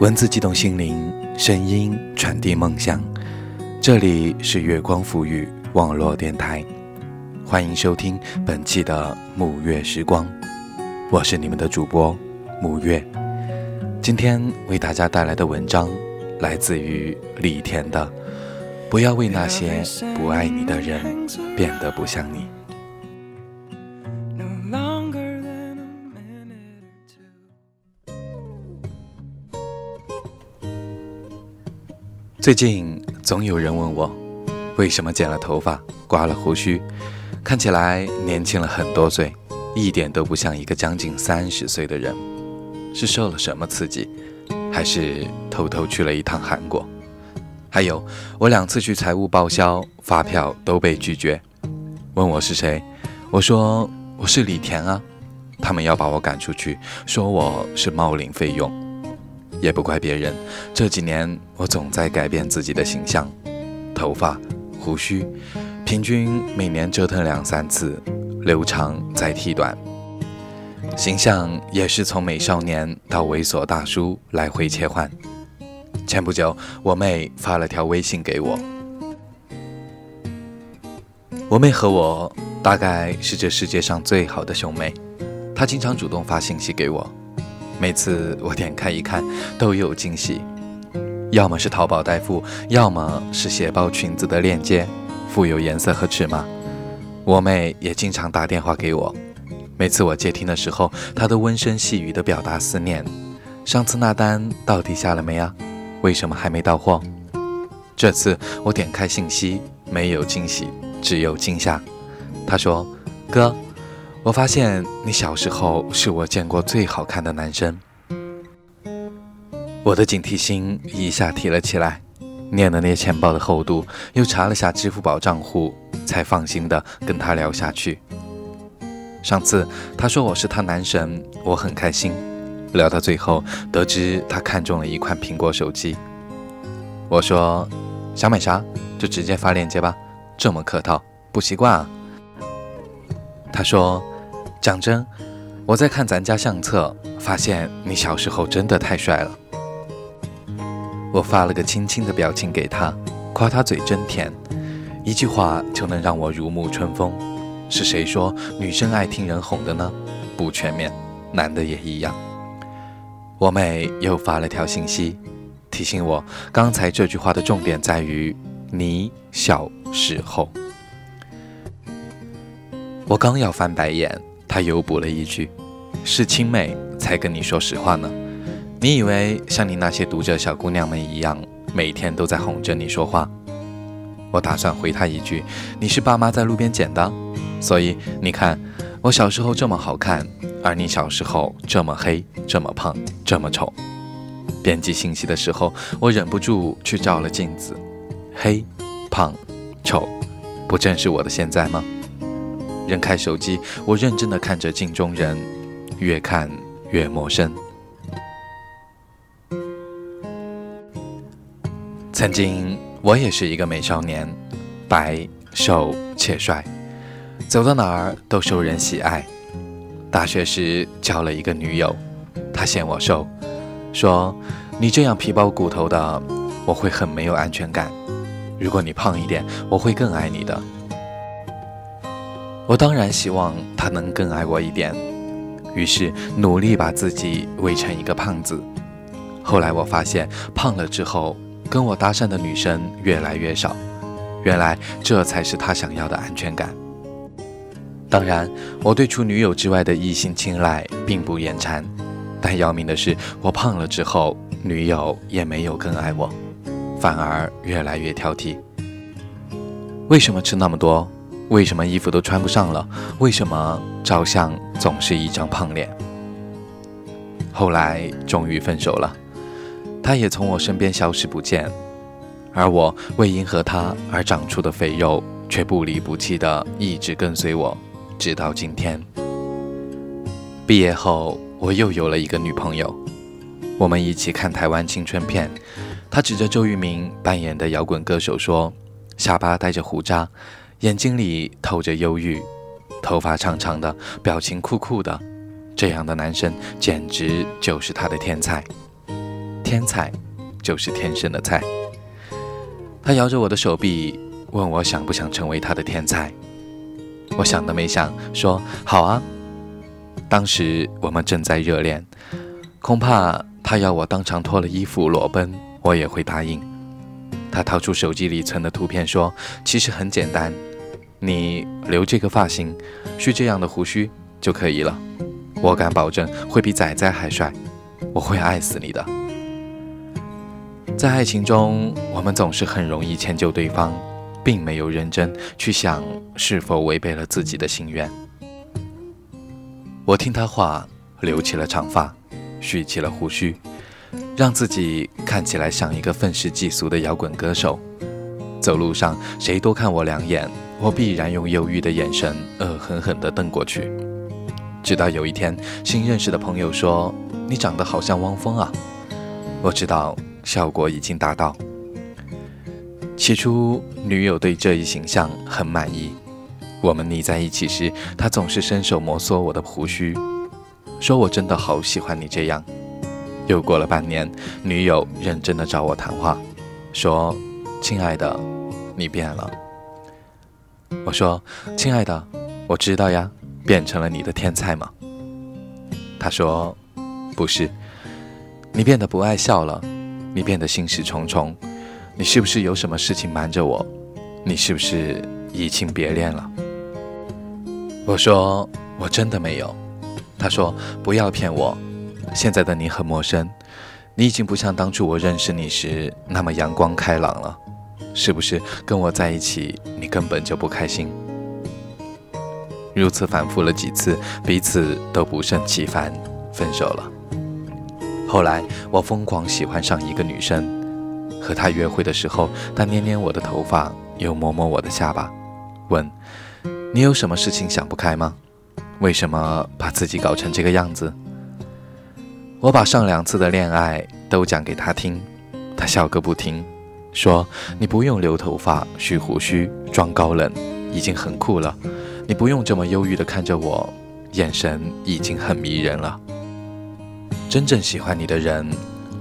文字激动心灵，声音传递梦想。这里是月光浮语网络电台，欢迎收听本期的沐月时光。我是你们的主播沐月。今天为大家带来的文章来自于李田的《不要为那些不爱你的人变得不像你》。最近总有人问我，为什么剪了头发、刮了胡须，看起来年轻了很多岁，一点都不像一个将近三十岁的人？是受了什么刺激，还是偷偷去了一趟韩国？还有，我两次去财务报销，发票都被拒绝。问我是谁，我说我是李田啊。他们要把我赶出去，说我是冒领费用。也不怪别人，这几年我总在改变自己的形象，头发、胡须，平均每年折腾两三次，留长再剃短，形象也是从美少年到猥琐大叔来回切换。前不久，我妹发了条微信给我，我妹和我大概是这世界上最好的兄妹，她经常主动发信息给我。每次我点开一看，都有惊喜，要么是淘宝代付，要么是鞋包、裙子的链接，附有颜色和尺码。我妹也经常打电话给我，每次我接听的时候，她都温声细语地表达思念。上次那单到底下了没啊？为什么还没到货？这次我点开信息，没有惊喜，只有惊吓。她说：“哥。”我发现你小时候是我见过最好看的男生，我的警惕心一下提了起来，捏了捏钱包的厚度，又查了下支付宝账户，才放心的跟他聊下去。上次他说我是他男神，我很开心。聊到最后，得知他看中了一款苹果手机，我说想买啥就直接发链接吧，这么客套不习惯啊。他说。讲真，我在看咱家相册，发现你小时候真的太帅了。我发了个亲亲的表情给他，夸他嘴真甜，一句话就能让我如沐春风。是谁说女生爱听人哄的呢？不全面，男的也一样。我妹又发了条信息，提醒我刚才这句话的重点在于你小时候。我刚要翻白眼。他又补了一句：“是亲妹才跟你说实话呢。你以为像你那些读者小姑娘们一样，每天都在哄着你说话？”我打算回他一句：“你是爸妈在路边捡的，所以你看我小时候这么好看，而你小时候这么黑、这么胖、这么丑。”编辑信息的时候，我忍不住去照了镜子，黑、胖、丑，不正是我的现在吗？扔开手机，我认真的看着镜中人，越看越陌生。曾经我也是一个美少年，白瘦且帅，走到哪儿都受人喜爱。大学时交了一个女友，她嫌我瘦，说你这样皮包骨头的，我会很没有安全感。如果你胖一点，我会更爱你的。我当然希望他能更爱我一点，于是努力把自己喂成一个胖子。后来我发现，胖了之后跟我搭讪的女生越来越少，原来这才是他想要的安全感。当然，我对除女友之外的异性青睐并不眼馋，但要命的是，我胖了之后，女友也没有更爱我，反而越来越挑剔。为什么吃那么多？为什么衣服都穿不上了？为什么照相总是一张胖脸？后来终于分手了，他也从我身边消失不见，而我为迎合他而长出的肥肉，却不离不弃的一直跟随我，直到今天。毕业后，我又有了一个女朋友，我们一起看台湾青春片，他指着周渝民扮演的摇滚歌手说：“下巴带着胡渣。”眼睛里透着忧郁，头发长长的，表情酷酷的，这样的男生简直就是他的天才，天才就是天生的菜。他摇着我的手臂，问我想不想成为他的天才。我想都没想，说好啊。当时我们正在热恋，恐怕他要我当场脱了衣服裸奔，我也会答应。他掏出手机里存的图片，说：“其实很简单，你留这个发型，蓄这样的胡须就可以了。我敢保证，会比仔仔还帅。我会爱死你的。”在爱情中，我们总是很容易迁就对方。并没有认真去想是否违背了自己的心愿。我听他话，留起了长发，蓄起了胡须，让自己看起来像一个愤世嫉俗的摇滚歌手。走路上谁多看我两眼，我必然用忧郁的眼神恶狠狠地瞪过去。直到有一天，新认识的朋友说：“你长得好像汪峰啊！”我知道效果已经达到。起初，女友对这一形象很满意。我们腻在一起时，她总是伸手摩挲我的胡须，说我真的好喜欢你这样。又过了半年，女友认真的找我谈话，说：“亲爱的，你变了。”我说：“亲爱的，我知道呀，变成了你的天才吗？”他说：“不是，你变得不爱笑了，你变得心事重重。”你是不是有什么事情瞒着我？你是不是移情别恋了？我说我真的没有。他说不要骗我，现在的你很陌生，你已经不像当初我认识你时那么阳光开朗了。是不是跟我在一起你根本就不开心？如此反复了几次，彼此都不胜其烦，分手了。后来我疯狂喜欢上一个女生。和她约会的时候，她捏捏我的头发，又摸摸我的下巴，问：“你有什么事情想不开吗？为什么把自己搞成这个样子？”我把上两次的恋爱都讲给她听，她笑个不停，说：“你不用留头发、蓄胡须、装高冷，已经很酷了。你不用这么忧郁地看着我，眼神已经很迷人了。真正喜欢你的人，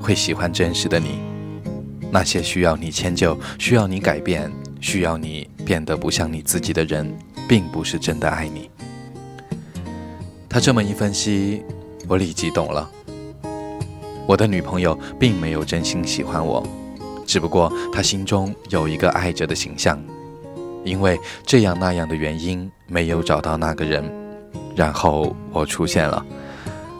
会喜欢真实的你。”那些需要你迁就、需要你改变、需要你变得不像你自己的人，并不是真的爱你。他这么一分析，我立即懂了。我的女朋友并没有真心喜欢我，只不过他心中有一个爱着的形象，因为这样那样的原因没有找到那个人，然后我出现了，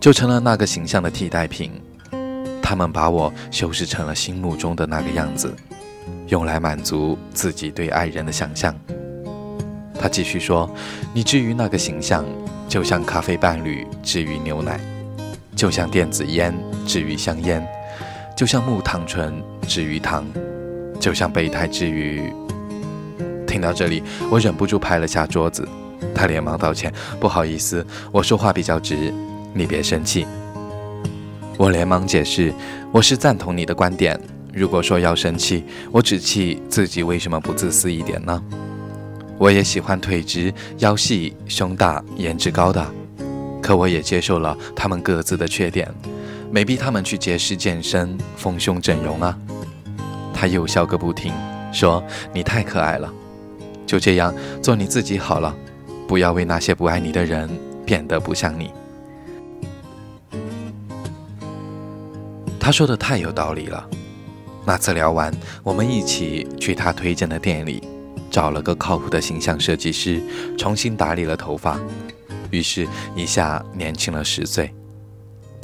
就成了那个形象的替代品。他们把我修饰成了心目中的那个样子，用来满足自己对爱人的想象。他继续说：“你至于那个形象，就像咖啡伴侣至于牛奶，就像电子烟至于香烟，就像木糖醇至于糖，就像备胎之于……”听到这里，我忍不住拍了下桌子。他连忙道歉：“不好意思，我说话比较直，你别生气。”我连忙解释，我是赞同你的观点。如果说要生气，我只气自己为什么不自私一点呢？我也喜欢腿直、腰细、胸大、颜值高的，可我也接受了他们各自的缺点，没逼他们去节食健身、丰胸整容啊。他又笑个不停，说：“你太可爱了，就这样做你自己好了，不要为那些不爱你的人变得不像你。”他说的太有道理了。那次聊完，我们一起去他推荐的店里，找了个靠谱的形象设计师，重新打理了头发，于是一下年轻了十岁。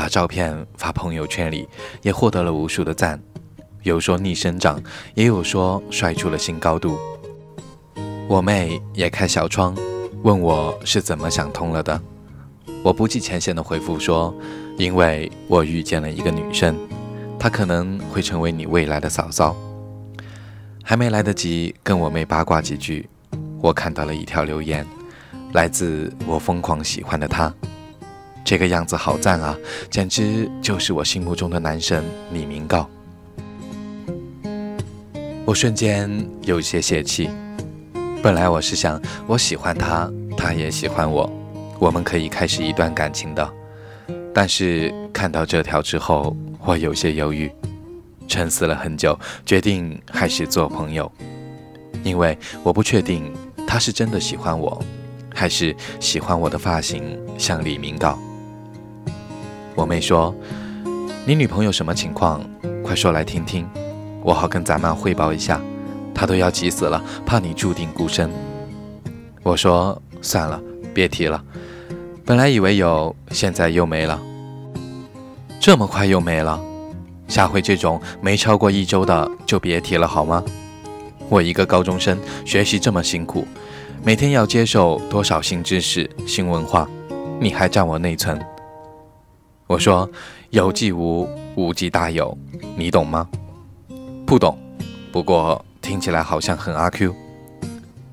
把照片发朋友圈里，也获得了无数的赞，有说逆生长，也有说帅出了新高度。我妹也开小窗，问我是怎么想通了的。我不计前嫌的回复说。因为我遇见了一个女生，她可能会成为你未来的嫂嫂。还没来得及跟我妹八卦几句，我看到了一条留言，来自我疯狂喜欢的他。这个样子好赞啊，简直就是我心目中的男神李明镐。我瞬间有些泄气。本来我是想，我喜欢他，他也喜欢我，我们可以开始一段感情的。但是看到这条之后，我有些犹豫，沉思了很久，决定还是做朋友，因为我不确定他是真的喜欢我，还是喜欢我的发型像李明道。我妹说：“你女朋友什么情况？快说来听听，我好跟咱妈汇报一下。她都要急死了，怕你注定孤身。”我说：“算了，别提了。本来以为有，现在又没了。这么快又没了？下回这种没超过一周的就别提了，好吗？我一个高中生，学习这么辛苦，每天要接受多少新知识、新文化，你还占我内存？”我说：“有即无，无即大有，你懂吗？”不懂，不过听起来好像很阿 Q。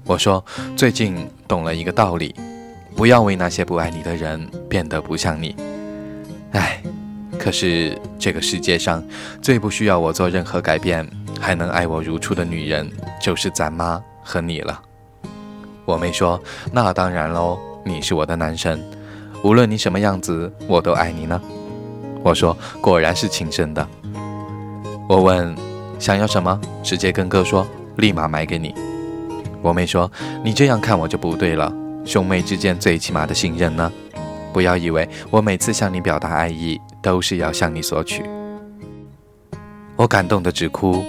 我说最近懂了一个道理，不要为那些不爱你的人变得不像你。唉，可是这个世界上最不需要我做任何改变，还能爱我如初的女人，就是咱妈和你了。我妹说：“那当然喽，你是我的男神，无论你什么样子，我都爱你呢。”我说：“果然是亲生的。”我问：“想要什么？直接跟哥说，立马买给你。”我妹说：“你这样看我就不对了，兄妹之间最起码的信任呢？不要以为我每次向你表达爱意都是要向你索取。”我感动的直哭。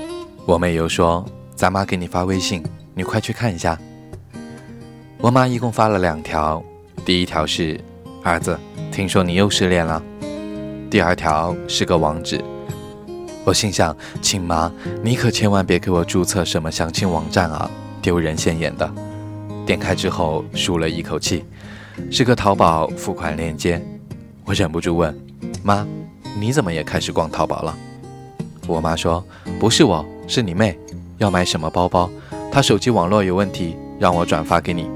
我妹又说：“咱妈给你发微信，你快去看一下。”我妈一共发了两条，第一条是：“儿子，听说你又失恋了。”第二条是个网址。我心想：“亲妈，你可千万别给我注册什么相亲网站啊！”丢人现眼的，点开之后舒了一口气，是个淘宝付款链接。我忍不住问妈：“你怎么也开始逛淘宝了？”我妈说：“不是我，是你妹，要买什么包包，她手机网络有问题，让我转发给你。”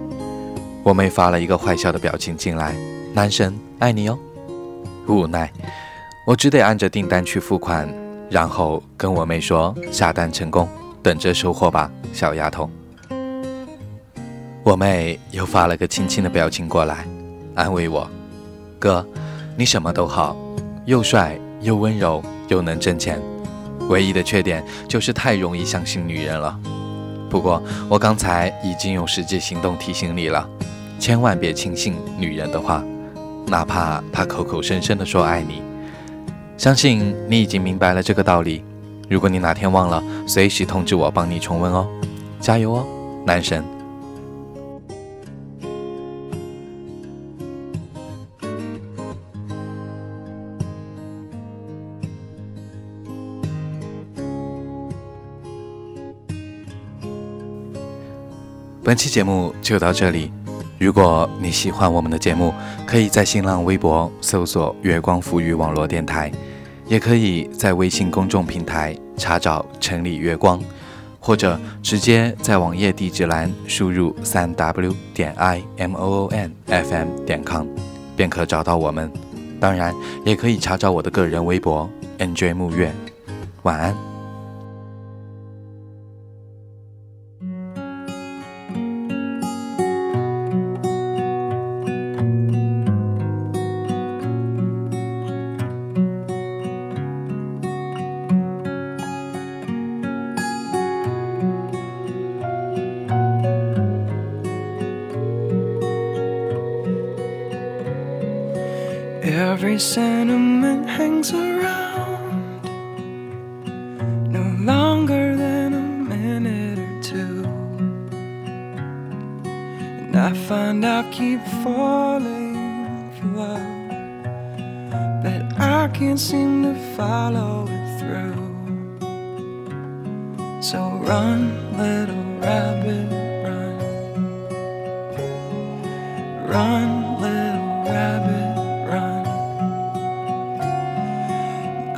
我妹发了一个坏笑的表情进来：“男神爱你哦。”无奈，我只得按着订单去付款，然后跟我妹说：“下单成功，等着收货吧，小丫头。”我妹又发了个亲亲的表情过来，安慰我：“哥，你什么都好，又帅又温柔又能挣钱，唯一的缺点就是太容易相信女人了。不过我刚才已经用实际行动提醒你了，千万别轻信女人的话，哪怕他口口声声的说爱你。相信你已经明白了这个道理。如果你哪天忘了，随时通知我帮你重温哦，加油哦，男神！”本期节目就到这里。如果你喜欢我们的节目，可以在新浪微博搜索“月光浮语网络电台”，也可以在微信公众平台查找“城里月光”，或者直接在网页地址栏输入“三 w 点 i m o o n f m 点 com”，便可找到我们。当然，也可以查找我的个人微博 “nj 木月”。晚安。Every sentiment hangs around no longer than a minute or two. And I find I keep falling for love, but I can't seem to follow it through. So run, little rabbit,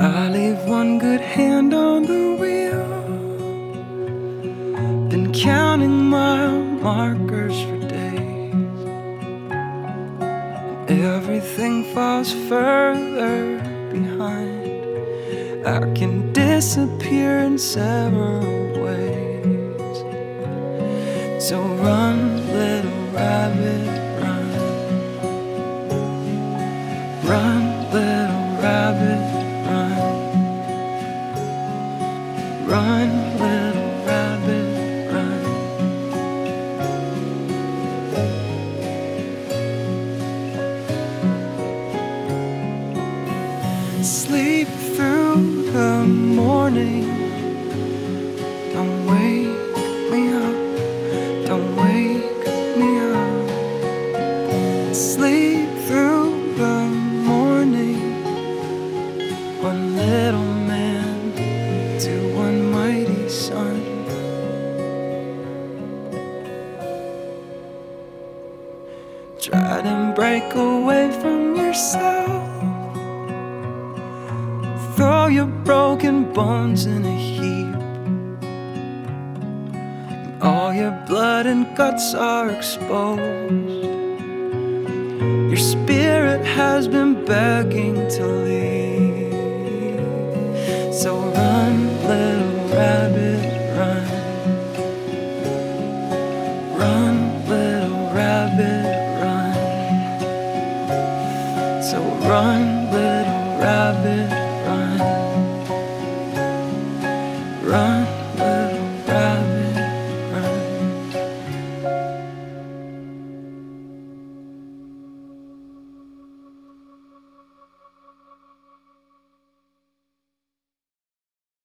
I leave one good hand on the wheel, then counting mile markers for days. Everything falls further behind. I can disappear in several ways. So run, little rabbit, run. Run, run little. Break away from yourself. Throw your broken bones in a heap. All your blood and guts are exposed. Your spirit has been begging to leave. So